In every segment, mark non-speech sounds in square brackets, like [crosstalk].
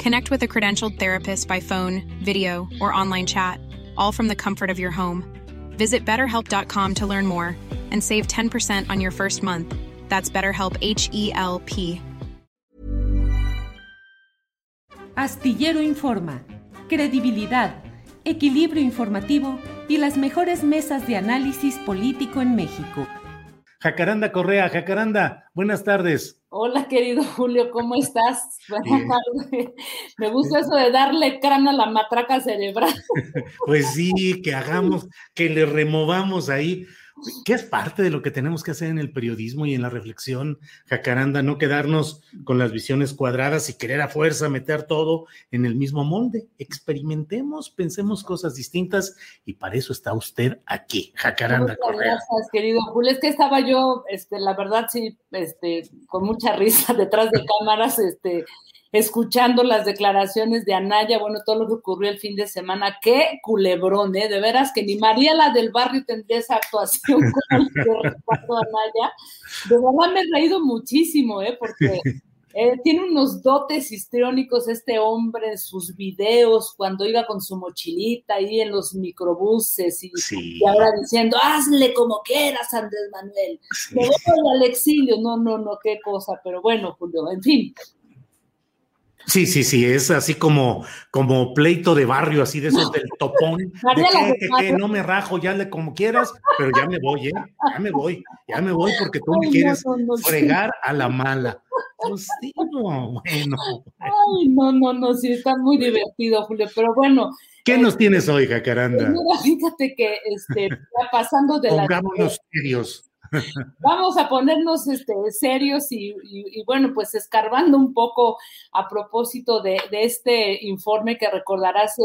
Connect with a credentialed therapist by phone, video, or online chat, all from the comfort of your home. Visit betterhelp.com to learn more and save 10% on your first month. That's BetterHelp H E L P. Astillero Informa, credibilidad, equilibrio informativo y las mejores mesas de análisis político en México. Jacaranda Correa, Jacaranda, buenas tardes. Hola, querido Julio, ¿cómo estás? [laughs] Buenas tardes. Me gusta eso de darle crana a la matraca cerebral. [laughs] Pues sí, que hagamos, que le removamos ahí que es parte de lo que tenemos que hacer en el periodismo y en la reflexión, Jacaranda, no quedarnos con las visiones cuadradas y querer a fuerza meter todo en el mismo molde. Experimentemos, pensemos cosas distintas y para eso está usted aquí, Jacaranda Muchas Gracias, querido Julio. Es que estaba yo, este, la verdad, sí, este, con mucha risa [laughs] detrás de cámaras, este, escuchando las declaraciones de Anaya, bueno, todo lo que ocurrió el fin de semana, qué culebrón, ¿eh? De veras que ni María la del barrio tendría esa actuación como el que Anaya. De verdad me he reído muchísimo, ¿eh? Porque eh, tiene unos dotes histriónicos este hombre en sus videos, cuando iba con su mochilita ahí en los microbuses y, y ahora diciendo, hazle como quieras, Andrés Manuel, me voy al exilio, no, no, no, qué cosa, pero bueno, Julio, en fin, Sí, sí, sí, es así como, como pleito de barrio, así de esos del topón. [laughs] De que, no me rajo, ya le como quieras, pero ya me voy, ¿eh? Ya me voy, ya me voy porque tú me quieres fregar a la mala. Pues bueno. Ay, no, no, no, sí, está muy divertido, Julio, pero bueno. ¿Qué nos tienes hoy, Jacaranda? Mira, fíjate que este, pasando de Pongámonos serios. Vamos a ponernos este, serios y, bueno, pues escarbando un poco a propósito de, este informe que recordarás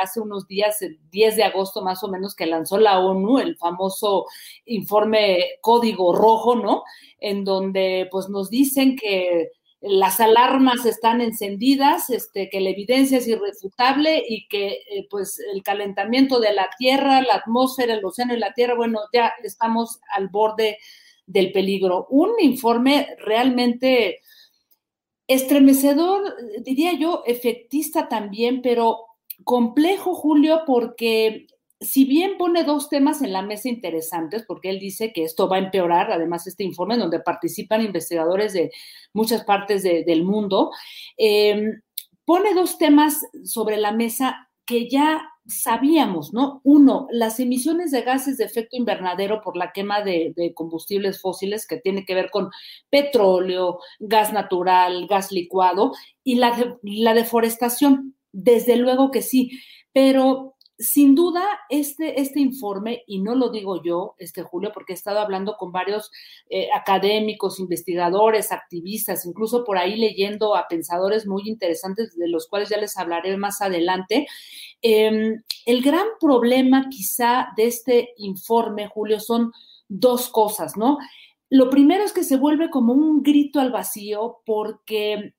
hace unos días, el 10 de agosto más o menos, que lanzó la ONU, el famoso informe Código Rojo, ¿no? En donde pues nos dicen que las alarmas están encendidas, este, que la evidencia es irrefutable y que eh, pues el calentamiento de la Tierra, la atmósfera, el océano y la Tierra, bueno, ya estamos al borde del peligro. Un informe realmente estremecedor, diría yo, efectista también, pero complejo, Julio, porque si bien pone dos temas en la mesa interesantes, porque él dice que esto va a empeorar, además este informe en donde participan investigadores de muchas partes del mundo, em, pone dos temas sobre la mesa que ya sabíamos, ¿no? Uno, las emisiones de gases de efecto invernadero por la quema de, combustibles fósiles, que tiene que ver con petróleo, gas natural, gas licuado, y la deforestación, desde luego que sí, pero sin duda, este, este informe, y no lo digo yo, este Julio, porque he estado hablando con varios eh, académicos, investigadores, activistas, incluso por ahí leyendo a pensadores muy interesantes, de los cuales ya les hablaré más adelante. Em, el gran problema quizá de este informe, Julio, son dos cosas, ¿no? Lo primero es que se vuelve como un grito al vacío porque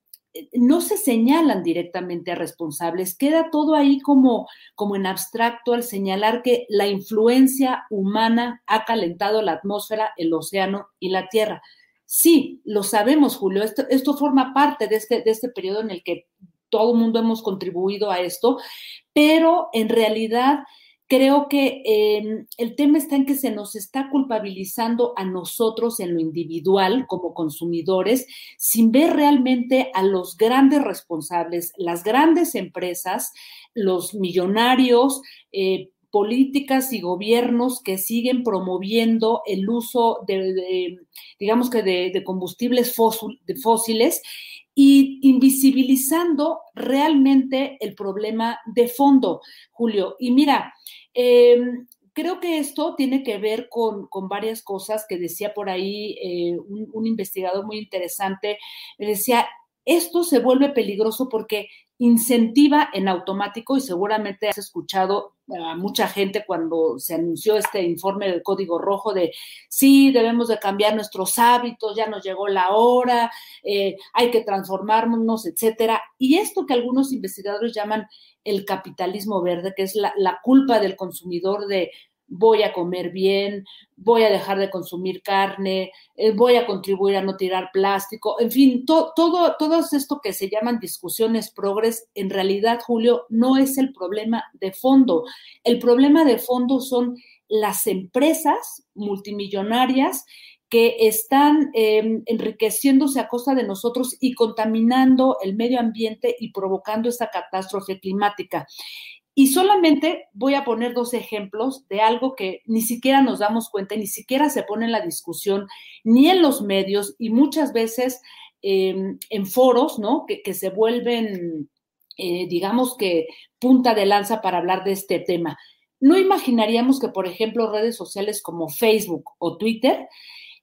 no se señalan directamente a responsables, queda todo ahí como, como en abstracto al señalar que la influencia humana ha calentado la atmósfera, el océano y la tierra. Sí, lo sabemos, Julio, esto, esto forma parte de este, de este periodo en el que todo el mundo hemos contribuido a esto, pero en realidad creo que eh, el tema está en que se nos está culpabilizando a nosotros en lo individual como consumidores sin ver realmente a los grandes responsables, las grandes empresas, los millonarios, eh, políticas y gobiernos que siguen promoviendo el uso de, digamos que de, combustibles fósiles y invisibilizando realmente el problema de fondo, Julio. Y mira, em, creo que esto tiene que ver con, varias cosas que decía por ahí eh, un, investigador muy interesante. Decía, esto se vuelve peligroso porque incentiva en automático y seguramente has escuchado a mucha gente cuando se anunció este informe del código rojo de sí, debemos de cambiar nuestros hábitos, ya nos llegó la hora, eh, hay que transformarnos, etcétera. Y esto que algunos investigadores llaman el capitalismo verde, que es la, la culpa del consumidor de voy a comer bien, voy a dejar de consumir carne, eh, voy a contribuir a no tirar plástico, en fin, todo, esto que se llaman discusiones progres, en realidad, Julio, no es el problema de fondo. El problema de fondo son las empresas multimillonarias que están em, enriqueciéndose a costa de nosotros y contaminando el medio ambiente y provocando esta catástrofe climática. Y solamente voy a poner dos ejemplos de algo que ni siquiera nos damos cuenta, ni siquiera se pone en la discusión, ni en los medios y muchas veces em, en foros, ¿no? Que, se vuelven, eh, digamos que, punta de lanza para hablar de este tema. No imaginaríamos que, por ejemplo, redes sociales como Facebook o Twitter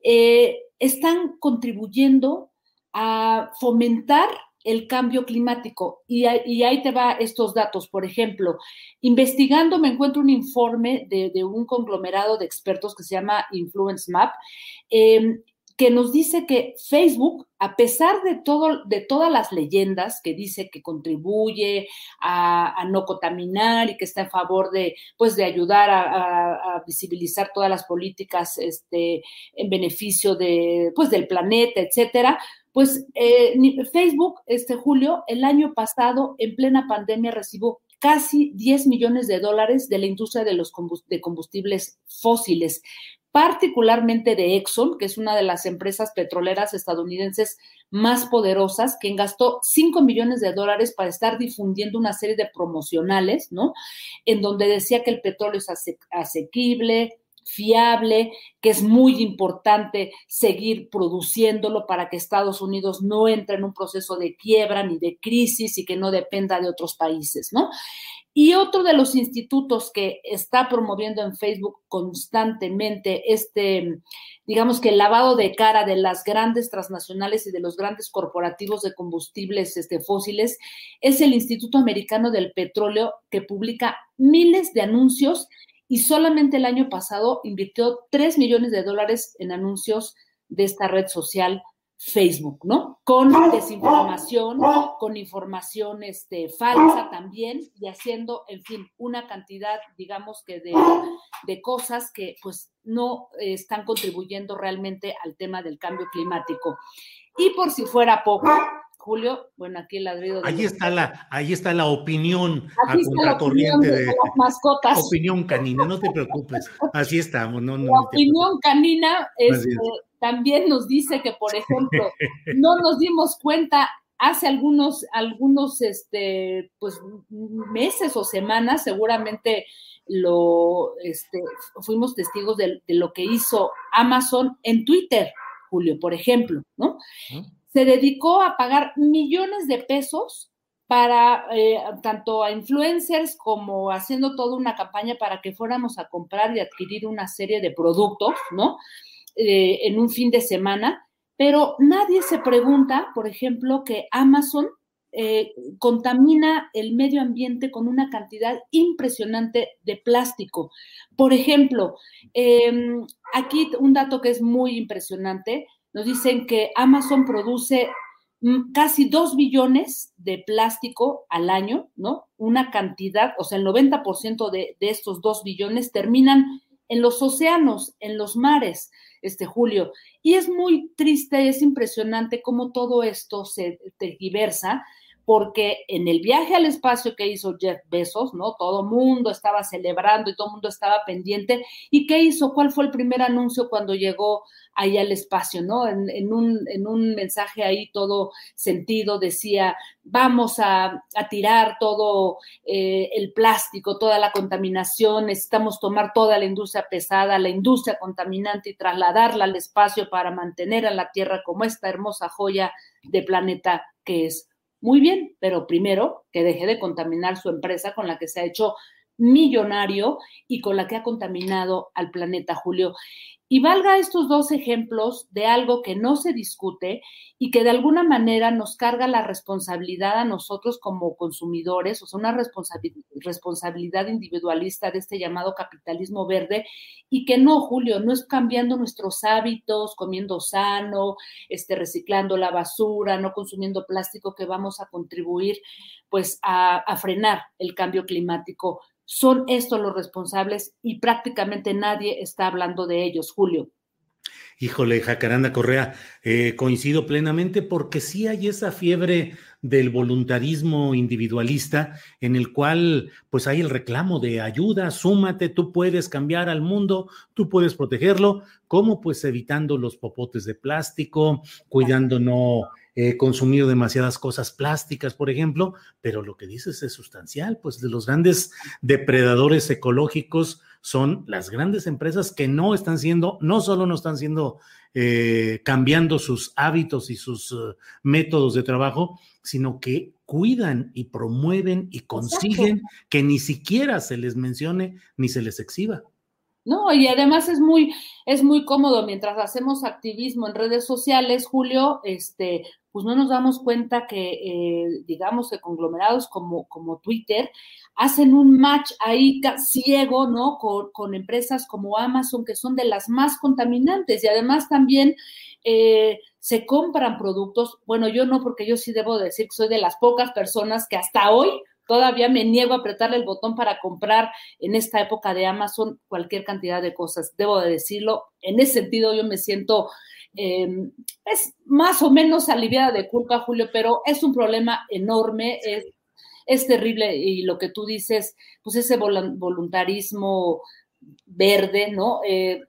eh, están contribuyendo a fomentar el cambio climático. Y, ahí te va estos datos. Por ejemplo, investigando me encuentro un informe de, un conglomerado de expertos que se llama Influence Map, em, que nos dice que Facebook, a pesar de, todo, de todas las leyendas que dice que contribuye a, no contaminar y que está en favor de, pues, de ayudar a, visibilizar todas las políticas este, en beneficio de, pues, del planeta, etcétera, pues eh, Facebook, este Julio, el año pasado, en plena pandemia, recibió casi 10 millones de dólares de la industria de los de combustibles fósiles, particularmente de Exxon, que es una de las empresas petroleras estadounidenses más poderosas, quien gastó 5 millones de dólares para estar difundiendo una serie de promocionales, ¿no? En donde decía que el petróleo es asequible, fiable, que es muy importante seguir produciéndolo para que Estados Unidos no entre en un proceso de quiebra ni de crisis y que no dependa de otros países, ¿no? Y otro de los institutos que está promoviendo en Facebook constantemente este, digamos que el lavado de cara de las grandes transnacionales y de los grandes corporativos de combustibles este, fósiles es el Instituto Americano del Petróleo que publica miles de anuncios y solamente el año pasado invirtió 3 millones de dólares en anuncios de esta red social Facebook, ¿no? Con desinformación, con información este, falsa también y haciendo, en fin, una cantidad, digamos que de, de cosas que pues no están contribuyendo realmente al tema del cambio climático. Y por si fuera poco, Julio, bueno, aquí el ladrido. ahí está la, ahí está la opinión a contracorriente de, las mascotas. Opinión canina, no te preocupes, así estamos. No, la opinión canina este, también nos dice que, por ejemplo, no nos dimos cuenta hace algunos, algunos, este, pues, meses o semanas, seguramente lo, este, fuimos testigos de, de lo que hizo Amazon en Twitter, Julio, por ejemplo, ¿no? Se dedicó a pagar millones de pesos para eh, tanto a influencers como haciendo toda una campaña para que fuéramos a comprar y adquirir una serie de productos, ¿no? Eh, en un fin de semana, pero nadie se pregunta, por ejemplo, que Amazon eh, contamina el medio ambiente con una cantidad impresionante de plástico. Por ejemplo, em, aquí un dato que es muy impresionante, nos dicen que Amazon produce mm, casi dos billones de plástico al año, ¿no? Una cantidad, o sea, el 90% de, de estos dos billones terminan en los océanos, en los mares, este Julio. Y es muy triste, es impresionante cómo todo esto se tergiversa, porque en el viaje al espacio que hizo Jeff Bezos, ¿no? Todo mundo estaba celebrando y todo mundo estaba pendiente. ¿Y qué hizo? ¿Cuál fue el primer anuncio cuando llegó ahí al espacio, ¿no? En, un, en un, mensaje ahí todo sentido decía, vamos a, tirar todo eh, el plástico, toda la contaminación, necesitamos tomar toda la industria pesada, la industria contaminante y trasladarla al espacio para mantener a la Tierra como esta hermosa joya de planeta que es. Muy bien, pero primero que deje de contaminar su empresa con la que se ha hecho millonario y con la que ha contaminado al planeta, Julio. Y valga estos dos ejemplos de algo que no se discute y que de alguna manera nos carga la responsabilidad a nosotros como consumidores, o sea, una responsabilidad individualista de este llamado capitalismo verde, y que no, Julio, no es cambiando nuestros hábitos, comiendo sano, este, reciclando la basura, no consumiendo plástico, que vamos a contribuir pues a, a frenar el cambio climático son estos los responsables y prácticamente nadie está hablando de ellos, Julio. Híjole, Jacaranda Correa, eh, coincido plenamente porque sí hay esa fiebre del voluntarismo individualista en el cual pues hay el reclamo de ayuda, súmate, tú puedes cambiar al mundo, tú puedes protegerlo, como pues evitando los popotes de plástico, cuidando no eh, consumido demasiadas cosas plásticas, por ejemplo, pero lo que dices es sustancial, pues de los grandes depredadores ecológicos son las grandes empresas que no están siendo, no solo no están siendo eh, cambiando sus hábitos y sus uh, métodos de trabajo, sino que cuidan y promueven y consiguen que ni siquiera se les mencione ni se les exhiba. No, y además es muy, es muy cómodo mientras hacemos activismo en redes sociales, Julio, este, pues no nos damos cuenta que, eh, digamos, que conglomerados como, como Twitter hacen un match ahí ciego, ¿no? Con, empresas como Amazon, que son de las más contaminantes y además también eh, se compran productos. Bueno, yo no, porque yo sí debo decir que soy de las pocas personas que hasta hoy todavía me niego a apretarle el botón para comprar en esta época de Amazon cualquier cantidad de cosas. Debo de decirlo. En ese sentido, yo me siento Em, es más o menos aliviada de culpa, Julio, pero es un problema enorme, es, es terrible y lo que tú dices, pues ese voluntarismo verde, ¿no? Eh,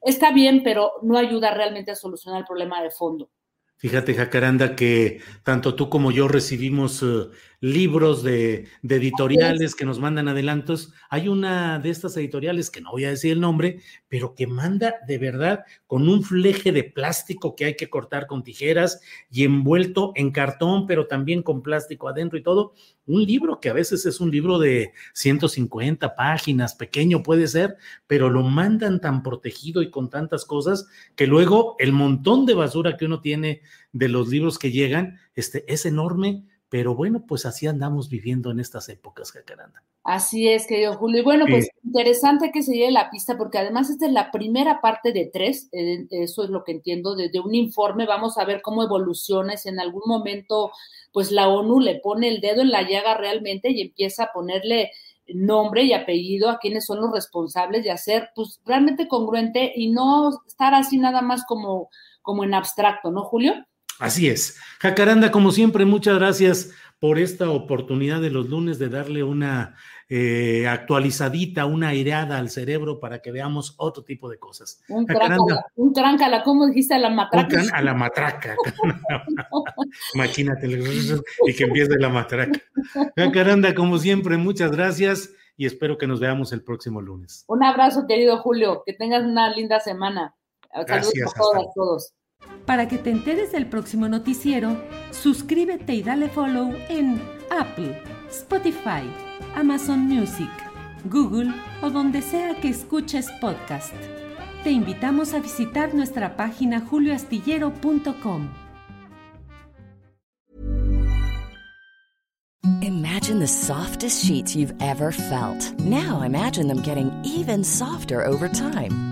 está bien, pero no ayuda realmente a solucionar el problema de fondo. Fíjate, Jacaranda, que tanto tú como yo recibimos eh, libros de, editoriales que nos mandan adelantos. Hay una de estas editoriales que no voy a decir el nombre, pero que manda de verdad con un fleje de plástico que hay que cortar con tijeras y envuelto en cartón, pero también con plástico adentro y todo. Un libro que a veces es un libro de 150 páginas, pequeño puede ser, pero lo mandan tan protegido y con tantas cosas que luego el montón de basura que uno tiene de los libros que llegan este, es enorme pero bueno, pues así andamos viviendo en estas épocas, Jacaranda. Así es, querido Julio. Y bueno, pues interesante que se lleve la pista, porque además esta es la primera parte de tres, eh, eso es lo que entiendo, de, un informe. Vamos a ver cómo evoluciona, si en algún momento, pues la ONU le pone el dedo en la llaga realmente y empieza a ponerle nombre y apellido a quienes son los responsables de hacer, pues realmente congruente y no estar así nada más como, como en abstracto, ¿no, Julio? Así es. Jacaranda, como siempre, muchas gracias por esta oportunidad de los lunes de darle una eh, actualizadita, una aireada al cerebro para que veamos otro tipo de cosas. Un tráncala, un tráncala, ¿cómo dijiste a la matraca? a la matraca. [laughs] [laughs] Imagínate, y que empiece la matraca. Jacaranda, como siempre, muchas gracias y espero que nos veamos el próximo lunes. Un abrazo, querido Julio, que tengas una linda semana. Saludos a todas, a todos. Para que te enteres del próximo noticiero, suscríbete y dale follow en Apple, Spotify, Amazon Music, Google o donde sea que escuches podcast. Te invitamos a visitar nuestra página julioastillero.com. Imagine the softest sheets you've ever felt. Now imagine them getting even softer over time.